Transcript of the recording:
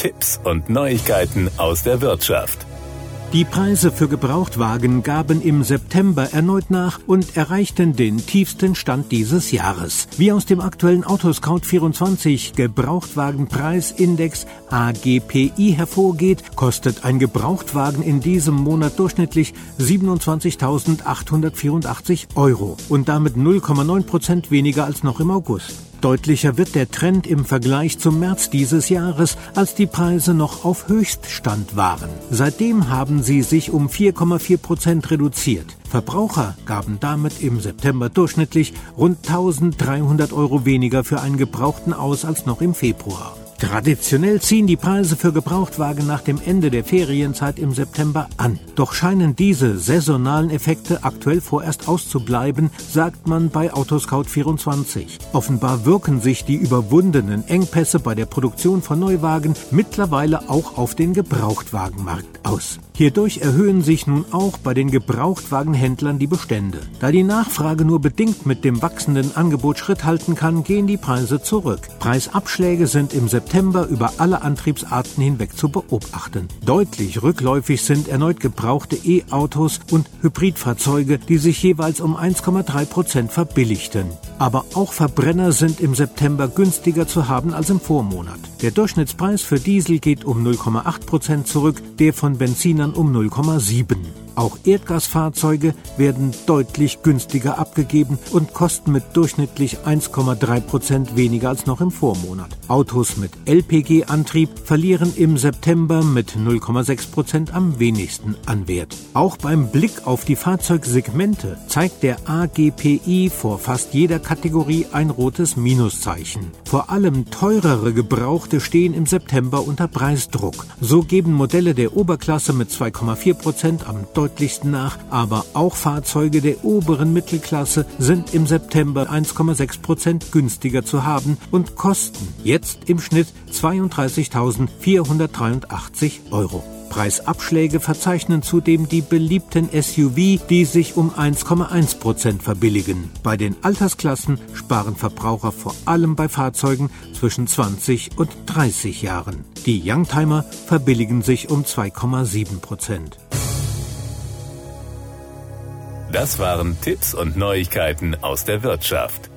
Tipps und Neuigkeiten aus der Wirtschaft. Die Preise für Gebrauchtwagen gaben im September erneut nach und erreichten den tiefsten Stand dieses Jahres. Wie aus dem aktuellen Autoscout 24 Gebrauchtwagenpreisindex AGPI hervorgeht, kostet ein Gebrauchtwagen in diesem Monat durchschnittlich 27.884 Euro und damit 0,9 Prozent weniger als noch im August. Deutlicher wird der Trend im Vergleich zum März dieses Jahres, als die Preise noch auf Höchststand waren. Seitdem haben sie sich um 4,4 Prozent reduziert. Verbraucher gaben damit im September durchschnittlich rund 1300 Euro weniger für einen Gebrauchten aus als noch im Februar. Traditionell ziehen die Preise für Gebrauchtwagen nach dem Ende der Ferienzeit im September an. Doch scheinen diese saisonalen Effekte aktuell vorerst auszubleiben, sagt man bei Autoscout24. Offenbar wirken sich die überwundenen Engpässe bei der Produktion von Neuwagen mittlerweile auch auf den Gebrauchtwagenmarkt aus. Hierdurch erhöhen sich nun auch bei den Gebrauchtwagenhändlern die Bestände. Da die Nachfrage nur bedingt mit dem wachsenden Angebot Schritt halten kann, gehen die Preise zurück. Preisabschläge sind im September über alle Antriebsarten hinweg zu beobachten. Deutlich rückläufig sind erneut gebrauchte E-Autos und Hybridfahrzeuge, die sich jeweils um 1,3 Prozent verbilligten. Aber auch Verbrenner sind im September günstiger zu haben als im Vormonat. Der Durchschnittspreis für Diesel geht um 0,8 Prozent zurück, der von Benzinern um 0,7. Auch Erdgasfahrzeuge werden deutlich günstiger abgegeben und kosten mit durchschnittlich 1,3 Prozent weniger als noch im Vormonat. Autos mit LPG-Antrieb verlieren im September mit 0,6 Prozent am wenigsten an Wert. Auch beim Blick auf die Fahrzeugsegmente zeigt der AGPI vor fast jeder Kategorie ein rotes Minuszeichen. Vor allem teurere Gebrauchte stehen im September unter Preisdruck. So geben Modelle der Oberklasse mit 2,4 Prozent am deutlichsten nach, aber auch Fahrzeuge der oberen Mittelklasse sind im September 1,6 Prozent günstiger zu haben und kosten jetzt im Schnitt 32.483 Euro. Preisabschläge verzeichnen zudem die beliebten SUV, die sich um 1,1 Prozent verbilligen. Bei den Altersklassen sparen Verbraucher vor allem bei Fahrzeugen zwischen 20 und 30 Jahren. Die Youngtimer verbilligen sich um 2,7 Prozent. Das waren Tipps und Neuigkeiten aus der Wirtschaft.